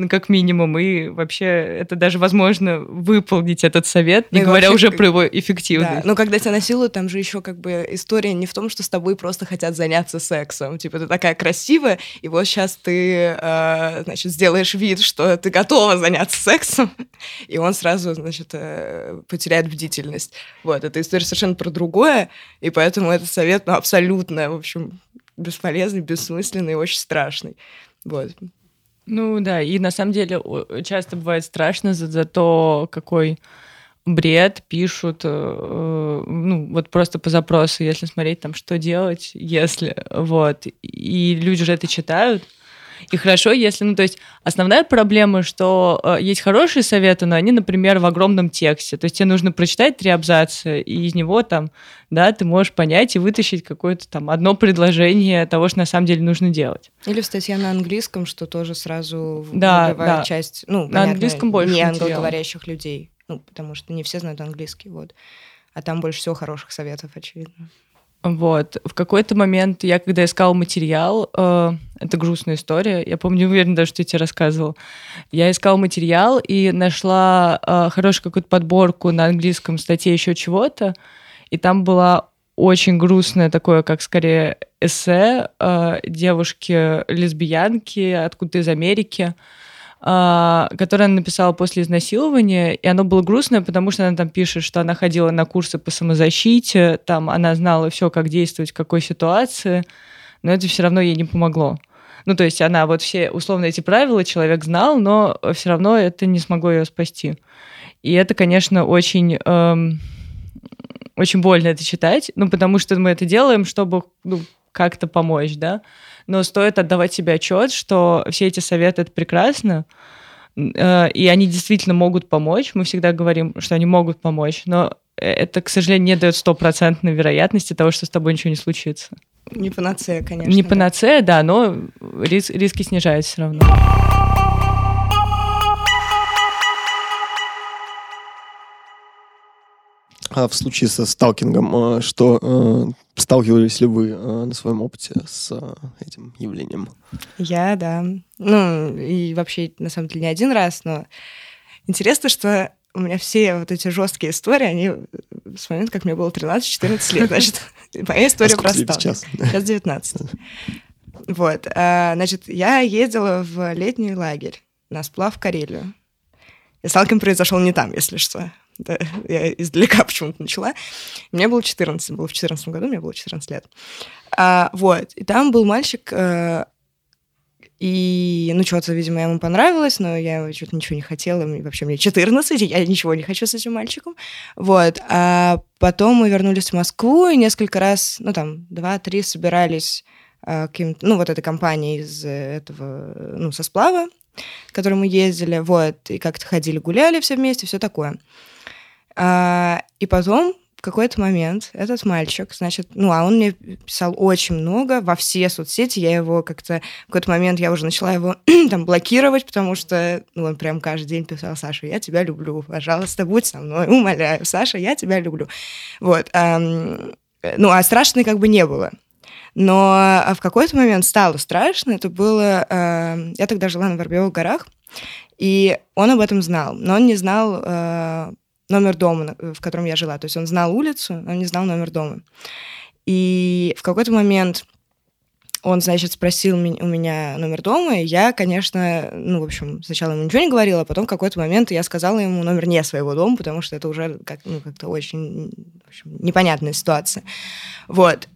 ну, как минимум, и вообще это даже возможно выполнить этот совет, не ну, говоря вообще, уже про его эффективность. Да. Но когда тебя насилуют, там же еще как бы история не в том, что с тобой просто хотят заняться сексом. Типа, ты такая красивая, и вот сейчас ты, э, значит, сделаешь вид, что ты готова заняться сексом, (laughs) и он сразу, значит, э, потеряет бдительность. Вот, эта история совершенно про другое, и поэтому этот совет, ну, абсолютно, в общем, бесполезный, бессмысленный и очень страшный. Вот. Ну да, и на самом деле часто бывает страшно за, за то, какой бред пишут, э, ну, вот просто по запросу, если смотреть там, что делать, если, вот, и люди же это читают, и хорошо, если, ну, то есть основная проблема, что э, есть хорошие советы, но они, например, в огромном тексте. То есть тебе нужно прочитать три абзаца, и из него там, да, ты можешь понять и вытащить какое-то там одно предложение того, что на самом деле нужно делать. Или в статье на английском, что тоже сразу да, да. часть, ну, на понятно, английском больше не англоговорящих людей, ну, потому что не все знают английский, вот. А там больше всего хороших советов, очевидно. Вот. В какой-то момент я, когда искала материал, э, это грустная история, я помню, уверена даже, что я тебе рассказывал, я искала материал и нашла э, хорошую какую-то подборку на английском статье еще чего-то, и там была очень грустное такое, как скорее эссе э, девушки-лесбиянки откуда-то из Америки, а, которое она написала после изнасилования, и оно было грустное, потому что она там пишет, что она ходила на курсы по самозащите, там она знала все, как действовать в какой ситуации, но это все равно ей не помогло. Ну, то есть она вот все условно эти правила человек знал, но все равно это не смогло ее спасти. И это, конечно, очень, эм, очень больно это читать, ну, потому что мы это делаем, чтобы ну, как-то помочь, да но стоит отдавать себе отчет, что все эти советы это прекрасно, э, и они действительно могут помочь. Мы всегда говорим, что они могут помочь, но это, к сожалению, не дает стопроцентной вероятности того, что с тобой ничего не случится. Не панацея, конечно. Не панацея, да, но рис, риски снижаются все равно. А в случае со сталкингом, э, что э, сталкивались ли вы э, на своем опыте с этим явлением? Я, да. Ну, и вообще, на самом деле, не один раз, но интересно, что у меня все вот эти жесткие истории, они с момента, как мне было 13-14 лет, значит, (laughs) моя история а про Сейчас? сейчас 19. Вот, значит, я ездила в летний лагерь на сплав в Карелию. И сталкинг произошел не там, если что. Да, я издалека (laughs) почему-то начала. Мне было 14, было в 14 году, мне было 14 лет. А, вот, и там был мальчик, э, и, ну, что-то, видимо, ему понравилось, но я что-то ничего не хотела, вообще мне 14, и я ничего не хочу с этим мальчиком. Вот, а потом мы вернулись в Москву, и несколько раз, ну, там, два-три собирались э, каким-то, ну, вот этой компанией из этого, ну, со сплава, к которой мы ездили, вот, и как-то ходили, гуляли все вместе, все такое. А, и потом в какой-то момент этот мальчик, значит, ну, а он мне писал очень много во все соцсети, я его как-то, в какой-то момент я уже начала его (clears throat) там блокировать, потому что, ну, он прям каждый день писал, Саша, я тебя люблю, пожалуйста, будь со мной, умоляю, Саша, я тебя люблю. Вот. Эм, ну, а страшно как бы не было. Но в какой-то момент стало страшно, это было... Э, я тогда жила на Воробьевых горах, и он об этом знал, но он не знал э, номер дома, в котором я жила. То есть он знал улицу, но не знал номер дома. И в какой-то момент он, значит, спросил у меня номер дома, и я, конечно, ну, в общем, сначала ему ничего не говорила, а потом в какой-то момент я сказала ему номер не своего дома, потому что это уже как, ну, как-то очень в общем, непонятная ситуация. Вот.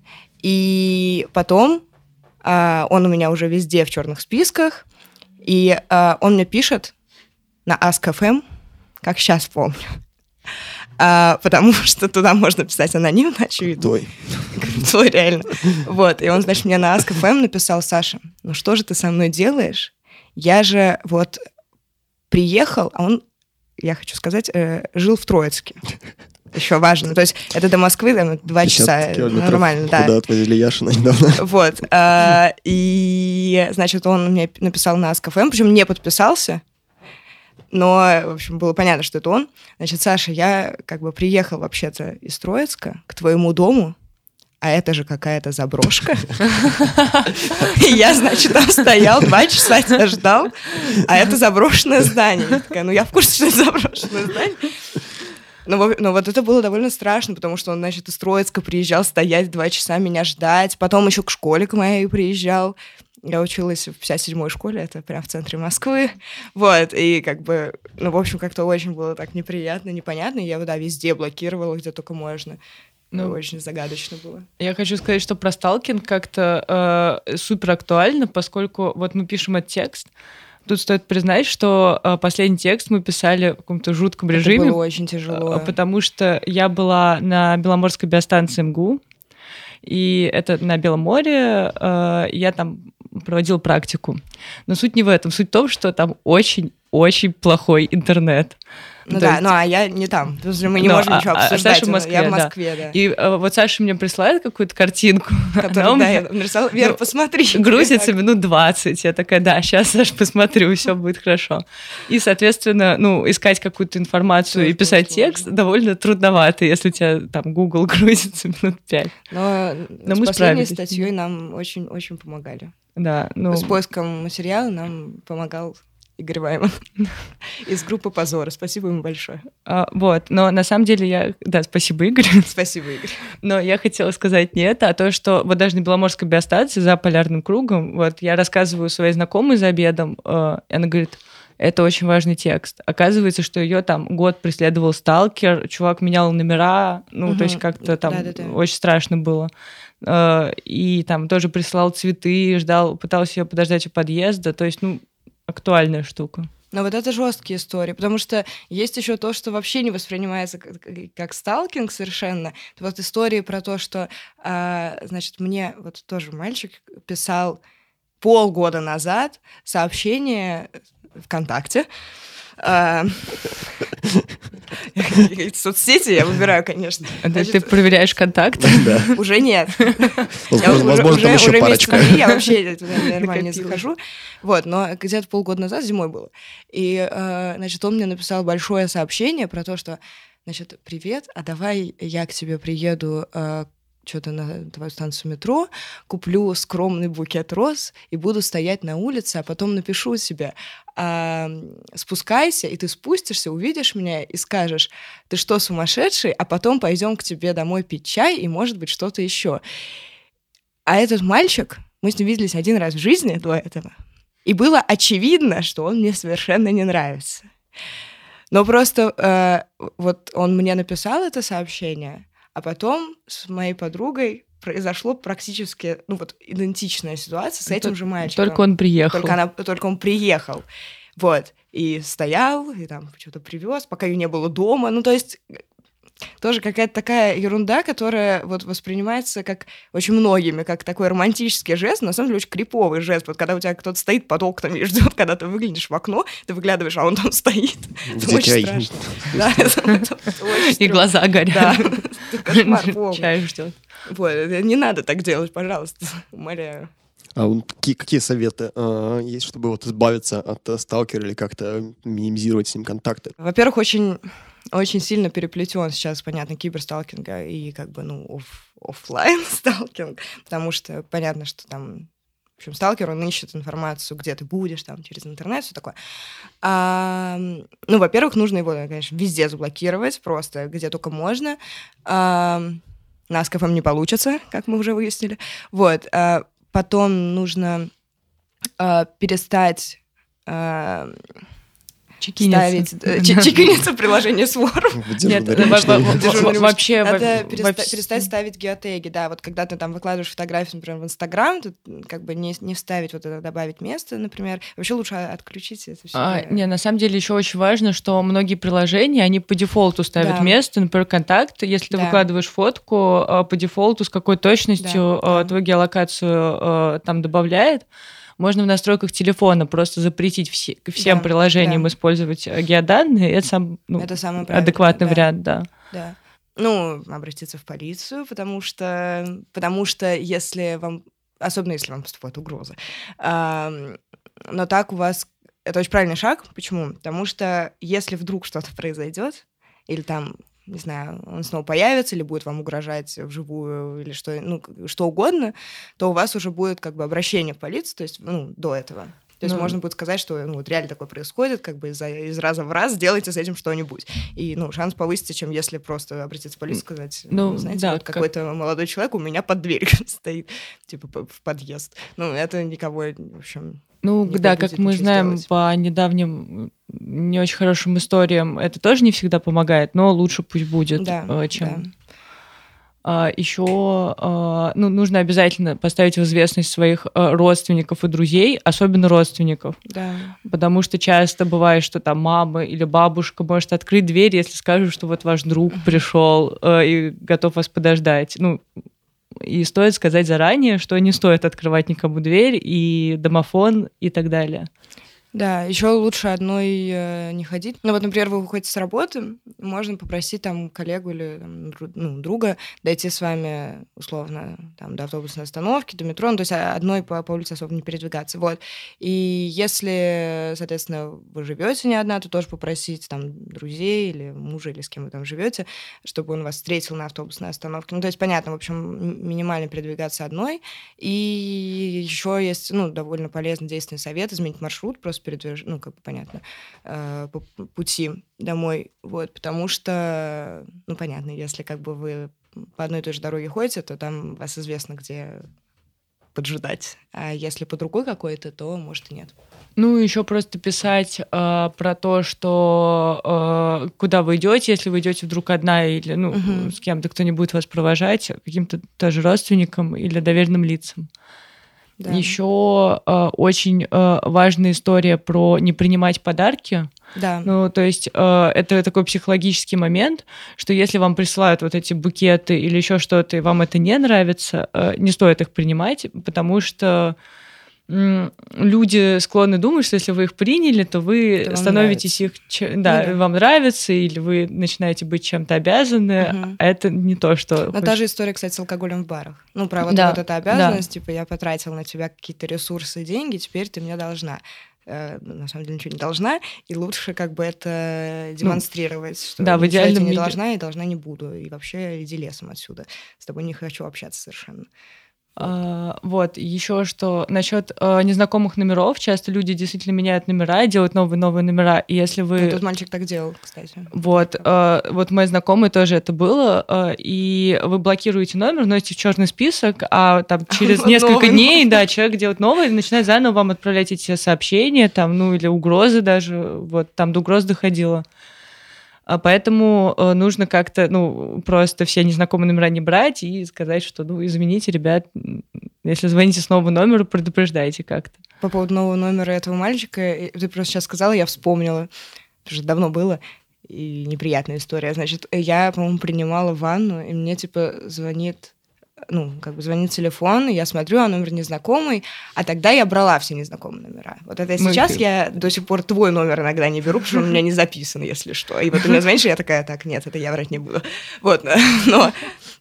И потом а, он у меня уже везде в черных списках, и а, он мне пишет на Ask.fm, как сейчас помню. А, потому (laughs) что туда можно писать анонимно, очевидно. Той. Той, реально. Вот, и он, значит, мне на Ask.fm написал, Саша, ну что же ты со мной делаешь? Я же вот приехал, а он, я хочу сказать, э, жил в Троицке. Еще важно. То есть это до Москвы, там, два часа. Нормально, да. Куда отвозили Яшина недавно. (laughs) Вот. А, и, значит, он мне написал на Ask.fm, причем не подписался, но, в общем, было понятно, что это он. Значит, Саша, я как бы приехал вообще-то из Троицка к твоему дому, а это же какая-то заброшка. И я, значит, там стоял, два часа тебя ждал, а это заброшенное здание. Я ну я в курсе, что это заброшенное здание. Но, но вот это было довольно страшно, потому что он, значит, из Троицка приезжал стоять два часа меня ждать, потом еще к школе к моей приезжал. Я училась в 57-й школе, это прям в центре Москвы. Вот, и как бы, ну, в общем, как-то очень было так неприятно, непонятно. Я, да, везде блокировала, где только можно. Ну, очень загадочно было. Я хочу сказать, что про сталкинг как-то э, супер актуально, поскольку вот мы пишем этот текст, Тут стоит признать, что э, последний текст мы писали в каком-то жутком Это режиме. было очень тяжело. Э, потому что я была на Беломорской биостанции МГУ, и это на Белом море, э, я там проводил практику. Но суть не в этом. Суть в том, что там очень-очень плохой интернет. Ну да, есть... ну а я не там. Мы не но, можем а, ничего а обсуждать. Саша в Москве, я в Москве, да. да. И а, вот Саша мне присылает какую-то картинку. (laughs) Которую, да, я нарисовала. Вера, ну, посмотри. (laughs) Грузится минут 20. Я такая, да, сейчас, Саша, посмотрю, все будет хорошо. И, соответственно, ну, искать какую-то информацию и писать текст довольно трудновато, если у тебя там Google (laughs) грузится минут 5. Но, Но мы с последней статьей нам очень-очень помогали. Да, ну... С поиском материала нам помогал Игорь Вайман (laughs) из группы «Позора». Спасибо ему большое. А, вот, но на самом деле я... Да, спасибо, Игорь. (laughs) Спасибо, Игорь. Но я хотела сказать не это, а то, что вот даже на Беломорской биостанции за полярным кругом, вот я рассказываю своей знакомой за обедом, э, и она говорит, это очень важный текст. Оказывается, что ее там год преследовал сталкер, чувак менял номера, ну, угу. то есть как-то там Да-да-да. очень страшно было. Э, и там тоже присылал цветы, ждал, пытался ее подождать у подъезда. То есть, ну, актуальная штука. Но вот это жесткие истории, потому что есть еще то, что вообще не воспринимается как, как сталкинг совершенно. Вот истории про то, что, а, значит, мне вот тоже мальчик писал полгода назад сообщение ВКонтакте, а, (laughs) Соцсети я выбираю, конечно. Ты проверяешь контакты? (laughs) Уже нет. (laughs) Возможно, там еще парочка. Я вообще нормально не захожу. Вот, но где-то полгода назад, зимой было. И, э, значит, он мне написал большое сообщение про то, что Значит, привет, а давай я к тебе приеду э, что-то на твою станцию метро, куплю скромный букет роз и буду стоять на улице, а потом напишу себе, а, спускайся, и ты спустишься, увидишь меня и скажешь, ты что, сумасшедший, а потом пойдем к тебе домой пить чай и, может быть, что-то еще. А этот мальчик, мы с ним виделись один раз в жизни до этого, и было очевидно, что он мне совершенно не нравится. Но просто э, вот он мне написал это сообщение, а потом с моей подругой произошло практически, ну вот, идентичная ситуация с этим Т- же мальчиком. Только он приехал. Только, она, только он приехал. Вот. И стоял, и там что-то привез, пока ее не было дома. Ну, то есть тоже какая-то такая ерунда, которая вот воспринимается как очень многими, как такой романтический жест, но на самом деле очень криповый жест. Вот когда у тебя кто-то стоит под окнами и ждет, когда ты выглянешь в окно, ты выглядываешь, а он там (laughs) стоит. Это очень страшно. (laughs) И глаза горят. (laughs) Чай ждет. Вот, не надо так делать, пожалуйста, (laughs) умоляю. А какие, какие советы э, есть, чтобы вот избавиться от э, сталкера или как-то минимизировать с ним контакты? Во-первых, очень очень сильно переплетен сейчас, понятно, киберсталкинга и как бы, ну, оф офлайн (laughs) сталкинг, потому что понятно, что там в общем, сталкер, он ищет информацию, где ты будешь, там, через интернет, все такое. А, ну, во-первых, нужно его, конечно, везде заблокировать, просто где только можно. А, на Аскофом не получится, как мы уже выяснили. Вот. А, потом нужно а, перестать а, ставить... э, (laughs) Чекиниться приложение вором. Нет, вообще... Надо перестать ставить геотеги, да, вот когда ты там выкладываешь фотографию, например, в Инстаграм, тут как бы не, не вставить вот это, добавить место, например. Вообще лучше отключить это все. А, не, на самом деле еще очень важно, что многие приложения, они по дефолту ставят Да. место, например, контакт. Если ты Да. выкладываешь фотку, а, по дефолту с какой точностью Да, а, да. твою геолокацию а, там добавляет. Можно в настройках телефона просто запретить все, всем Да, приложениям да. использовать э, геоданные. Это сам ну, это самый адекватный да. вариант, да. Да. Ну, обратиться в полицию, потому что, потому что если вам, особенно если вам поступает угроза, ам, но так у вас это очень правильный шаг. Почему? Потому что если вдруг что-то произойдет, или там, не знаю, он снова появится, или будет вам угрожать вживую, или что, ну, что угодно, то у вас уже будет как бы обращение в полицию, то есть, ну, до этого. То есть Ну, можно будет сказать, что ну, вот реально такое происходит, как бы из, из раза в раз сделайте с этим что-нибудь. И ну, шанс повысится, чем если просто обратиться в полицию и сказать, Ну, ну, знаете, да, вот как- какой-то молодой человек у меня под дверью (laughs) стоит, типа в подъезд. Ну, это никого, в общем, Ну, не да, как мы знаем сделать. по недавним не очень хорошим историям, это тоже не всегда помогает, но лучше пусть будет, да, э, чем да. еще ну, нужно обязательно поставить в известность своих э, родственников и друзей, особенно родственников. Да. Потому что часто бывает, что там мама или бабушка может открыть дверь, если скажут, что вот ваш друг пришел э, и готов вас подождать. Ну, и стоит сказать заранее, что не стоит открывать никому дверь, и домофон, и так далее. Да, еще лучше одной э, не ходить. Ну вот, например, вы выходите с работы, можно попросить там коллегу или там, ну, друга дойти с вами условно там, до автобусной остановки, до метро, ну, то есть а, одной по, по улице особо не передвигаться. Вот. И если, соответственно, вы живете не одна, то тоже попросить там друзей или мужа, или с кем вы там живете, чтобы он вас встретил на автобусной остановке. Ну, то есть, понятно, в общем, минимально передвигаться одной. И еще есть, ну, довольно полезный действенный совет изменить маршрут, просто передвиж... ну, как бы понятно, э, по пути домой, вот, потому что, ну, понятно, если как бы вы по одной и той же дороге ходите, то там вас известно, где поджидать. А если по другой какой-то, то, может, и нет. Ну, еще просто писать э, про то, что э, куда вы идете, если вы идете вдруг одна или ну, Мгм. с кем-то, кто не будет вас провожать, каким-то тоже родственникам или доверенным лицам. Да. Еще э, очень э, важная история про не принимать подарки. Да. Ну, то есть э, это такой психологический момент, что если вам присылают вот эти букеты или еще что-то, и вам это не нравится, э, не стоит их принимать, потому что люди склонны думать, что если вы их приняли, то вы То становитесь их, че- да, Ну да. вам нравится, или вы начинаете быть чем-то обязаны, а это не то, что... Но хочешь- та же история, кстати, с алкоголем в барах. Ну, про вот, Да, вот эту обязанность, типа, я потратил на тебя какие-то ресурсы и деньги, теперь ты мне должна. Э, ну, на самом деле ничего не должна, и лучше как бы это демонстрировать, что Ну, да, в идеальном не мире- должна и должна не буду, и вообще иди лесом отсюда. С тобой не хочу общаться совершенно. А, Вот, еще что насчет э, незнакомых номеров. Часто люди действительно меняют номера, делают новые-новые номера. И если вы... Ну, Тут мальчик так делал, кстати. Вот, э, вот мой знакомый тоже это было, и вы блокируете номер, вносите в черный список, а там (laughs) через несколько дней, да, человек делает новый, и начинает заново вам отправлять эти сообщения, там, ну, или угрозы даже, вот, там до угроз доходило. А Поэтому э, нужно как-то, ну, просто все незнакомые номера не брать и сказать, что, ну, извините, ребят, если звоните с нового номера, предупреждайте как-то. По поводу нового номера этого мальчика, ты просто сейчас сказала, я вспомнила, что давно было, и неприятная история. Значит, я, по-моему, принимала ванну, и мне, типа, звонит ну, как бы звонит телефон, и я смотрю, а номер незнакомый, а тогда я брала все незнакомые номера. Вот это Мы- сейчас я до сих пор твой номер иногда не беру, потому что он у меня не записан, если что. И вот ты мне звонишь, и я такая, так, нет, это я врать не буду. Вот, (laughs) но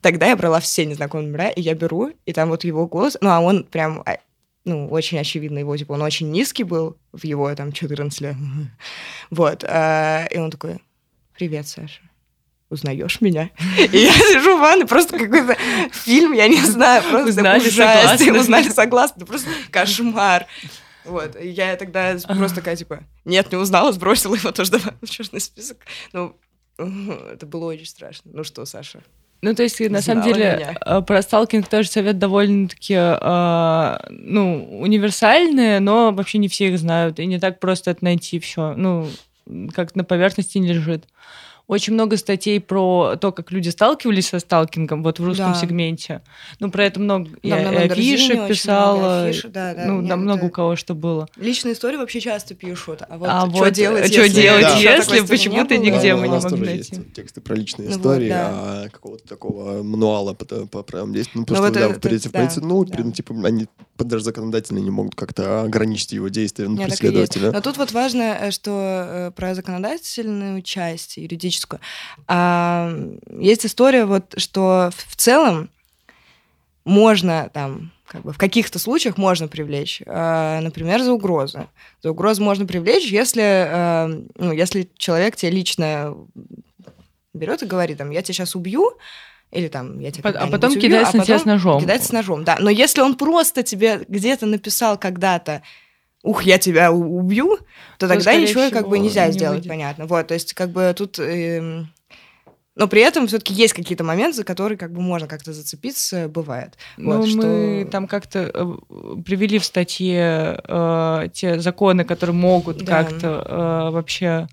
тогда я брала все незнакомые номера, и я беру, и там вот его голос, ну, а он прям а, ну, очень очевидно его, типа, он очень низкий был в его, там, 14 лет. (laughs) Вот. а, И он такой, привет, Саша. Узнаешь меня? И я сижу в ванной, просто какой-то фильм, я не знаю, просто Узнали ужасный. согласно. Узнали согласно, просто кошмар. Вот, и я тогда просто такая, типа, нет, не узнала, сбросила его тоже в черный список. Ну, это было очень страшно. Ну что, Саша? Ну, то есть, на самом деле, меня. э, про сталкинг тоже совет довольно-таки, э, ну, универсальный, но вообще не все их знают, и не так просто это найти все. Ну, как на поверхности не лежит. Очень много статей про то, как люди сталкивались со сталкингом вот в русском Да. сегменте. Ну, про это много Да, магазине афиши очень писала. много афиш, да, да, ну, нет, да, много у кого что было. Личные истории вообще часто пишут. А вот А что вот, делать, что если, делать, такой если почему-то нигде Да, мы у не нас могли тоже найти. есть тексты про личные Ну вот, истории, да. а какого-то такого мануала по, по правилам действий. Ну, просто, вот да, это- в полиции, в да, полиции, ну, да. ну, типа, они даже законодательно не могут как-то ограничить его действия ну, преследователя. Но тут вот важно, э, что э, про законодательную часть юридическую а, есть история вот, что в целом можно там как бы в каких-то случаях можно привлечь, э, например, за угрозу. За угрозу можно привлечь, если, э, ну, если человек тебе лично берет и говорит, там, я тебя сейчас убью, или там, я тебя а потом убью, кидается а на тебя с ножом. Кидается с ножом, да. Но если он просто тебе где-то написал когда-то, ух, я тебя убью, то тогда скорее ничего как бы нельзя не сделать, выйдет. понятно. Вот, то есть как бы тут... эм, Но при этом все-таки есть какие-то моменты, за которые как бы можно как-то зацепиться, бывает. Ну, Вот, мы что- там как-то э, привели в статье э, те законы, которые могут Да. как-то э, вообще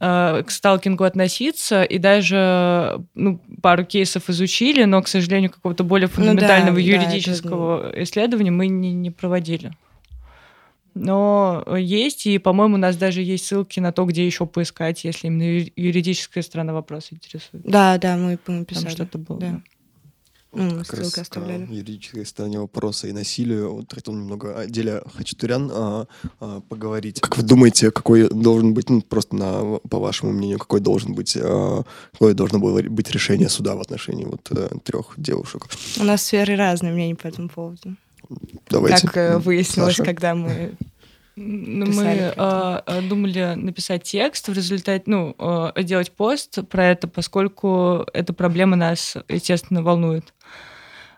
э, к сталкингу относиться, и даже ну, пару кейсов изучили, но, к сожалению, какого-то более да, фундаментального да, юридического исследования мы не, не проводили. Но есть, и, по-моему, у нас даже есть ссылки на то, где еще поискать, если именно юридическая сторона вопроса интересует. Да, да, мы, мы Там писали. что-то было. да. да. Ну, как ссылки раз оставляли. к юридической стороне вопроса и насилию. Вот хотел немного о деле Хачатурян а, а, поговорить. Как вы думаете, какой должен быть, ну, просто на, по вашему мнению, какой должен быть, а, какое должно было быть решение суда в отношении вот трех девушек? У нас сферы разные мнения по этому поводу. Давайте. Как э, выяснилось, Саша? когда мы... Ну, мы э, думали написать текст, в результате, ну, э, сделать пост про это, поскольку эта проблема нас, естественно, волнует.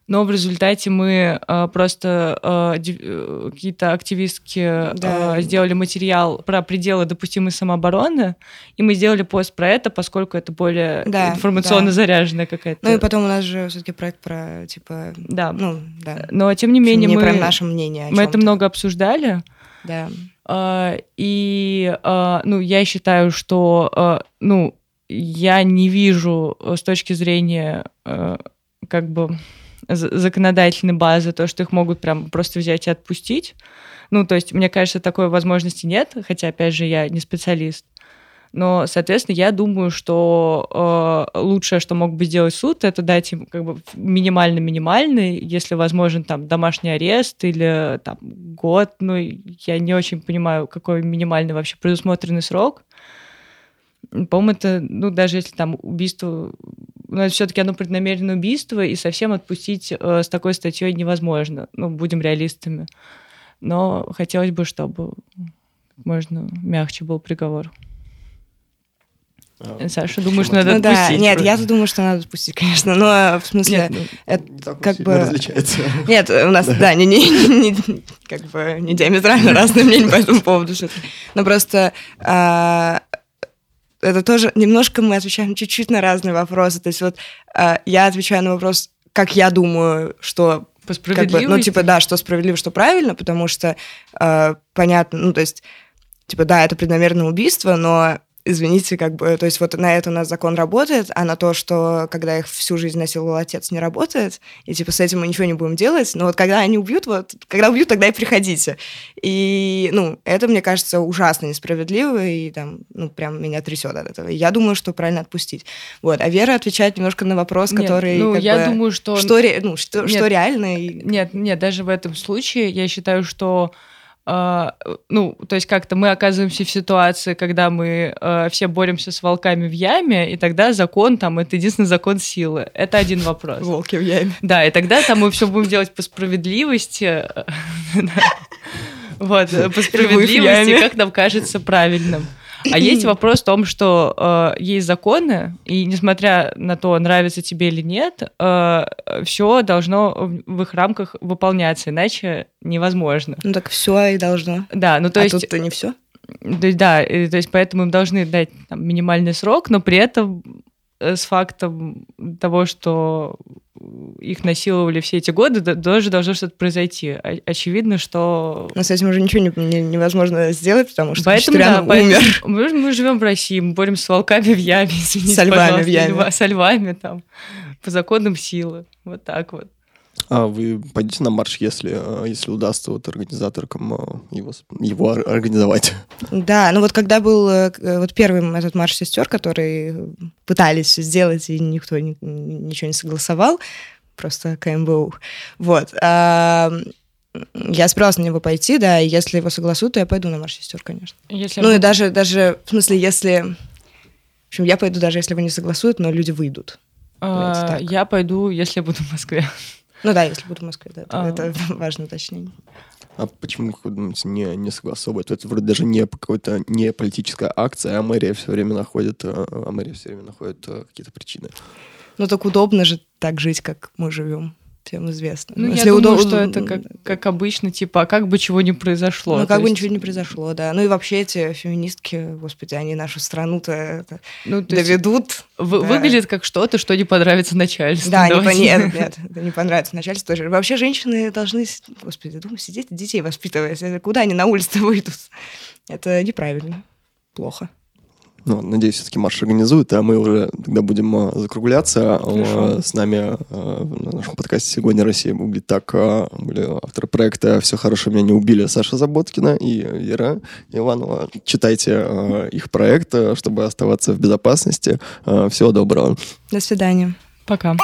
Но в результате мы э, просто э, э, какие-то активистки Да. э, сделали материал про пределы допустимой самообороны, и мы сделали пост про это, поскольку это более Да, информационно да. заряженная какая-то. Ну и потом у нас же все-таки проект про, типа, Да. ну, да. Но тем не менее не мы, прям наше мнение мы это много обсуждали. Да. А, И, а, ну, я считаю, что, а, ну, я не вижу э, с точки зрения, э, как бы, законодательной базы то, что их могут прям просто взять и отпустить. Ну, то есть, мне кажется, такой возможности нет, хотя, опять же, я не специалист. Но, соответственно, я думаю, что э, лучшее, что мог бы сделать суд, это дать им как бы минимально-минимальный, если возможен там домашний арест или там год. Ну, я не очень понимаю, какой минимальный вообще предусмотренный срок. По-моему, это, ну, даже если там убийство, ну, это все-таки оно преднамеренное убийство, и совсем отпустить э, с такой статьей невозможно. Ну, будем реалистами. Но хотелось бы, чтобы можно мягче был приговор. А, Саша, думаешь, надо Ну да, отпустить? нет, я думаю, что надо отпустить, конечно. Но в смысле... Нет, ну, это не как бы- различается. Нет, у нас, да, не, не, не- не- как бы не диаметрально (laughs) разные мнения по этому поводу. Но просто а, это тоже немножко мы отвечаем чуть-чуть на разные вопросы. То есть вот а, я отвечаю на вопрос, как я думаю, что по как бы, ну, типа, да, что справедливо, что правильно, потому что э, понятно, ну, то есть, типа, да, это преднамеренное убийство, но извините, как бы, то есть вот на это у нас закон работает, а на то, что когда их всю жизнь насиловал отец, не работает, и типа с этим мы ничего не будем делать, но вот когда они убьют, вот, когда убьют, тогда и приходите. И, ну, это, мне кажется, ужасно несправедливо, и там, ну, прям меня трясет от этого. И я думаю, что правильно отпустить. Вот, а Вера отвечает немножко на вопрос, Нет, который, ну, я бы, думаю, что... что, ре- ну, что, Нет. что реально, и Нет, нет, даже в этом случае я считаю, что ну, то есть как-то мы оказываемся в ситуации, когда мы э, все боремся с волками в яме, и тогда закон там это единственный закон силы. Это один вопрос. волки в яме. Да, и тогда там мы все будем делать по справедливости. (laughs) Вот, по справедливости, как нам кажется правильным. А есть (clears throat) вопрос в том, что э, есть законы, и несмотря на то, нравится тебе или нет, все должно в, в их рамках выполняться, иначе невозможно. Ну так все и должно. Да, ну то а есть, тут-то не все. то есть, да, и, то есть поэтому им должны дать там, минимальный срок, но при этом э, с фактом того, что их насиловали все эти годы, тоже должно что-то произойти. Очевидно, что... Но с этим уже ничего не, невозможно сделать, потому что поэтому, да, умер. (laughs) Мы, мы живем в России, мы боремся с волками в яме, (laughs) извините, Со львами в яме. Со львами там, по законам силы. Вот так вот. А вы пойдете на марш, если, э, если удастся вот организаторкам э, его, его организовать? Да, ну вот когда был э, вот первый этот марш сестер, который пытались сделать, и никто ни, ничего не согласовал, просто КМБУ, вот, а, я собиралась на него пойти, да, и если его согласуют, то я пойду на марш сестер, конечно. Если ну и даже, даже, в смысле, если... В общем, я пойду даже, если его не согласуют, но люди выйдут. А, я пойду, если буду в Москве. Ну да, если буду в Москве, да, а. это (laughs) важное уточнение. А почему, как вы думаете, не, не согласовывают? Это вроде даже не какой-то не политическая акция, а мэрия все время находит, а, а мэрия все время находит а, какие-то причины. Ну так удобно же так жить, как мы живем всем известно. Ну, Если я думаю, что это как, как обычно, типа, а как бы чего не произошло. Ну, как бы ничего не произошло, да. Ну и вообще эти феминистки, господи, они нашу страну-то ну, доведут. Вы, да. Выглядит как что-то, что не понравится начальству. Да, не, нет, нет, это не понравится начальству. Вообще женщины должны, господи, думаю, сидеть детей воспитывать. Куда они на улице выйдут? Это неправильно, плохо. Ну, надеюсь, все-таки марш организует, а мы уже тогда будем а, закругляться. Хорошо. С нами а, на нашем подкасте «Сегодня Россия» были так, а, были авторы проекта «Все хорошо, меня не убили» Саша Заботкина и Вера Иванова. Читайте их проект, чтобы оставаться в безопасности. Всего доброго. До свидания. Пока.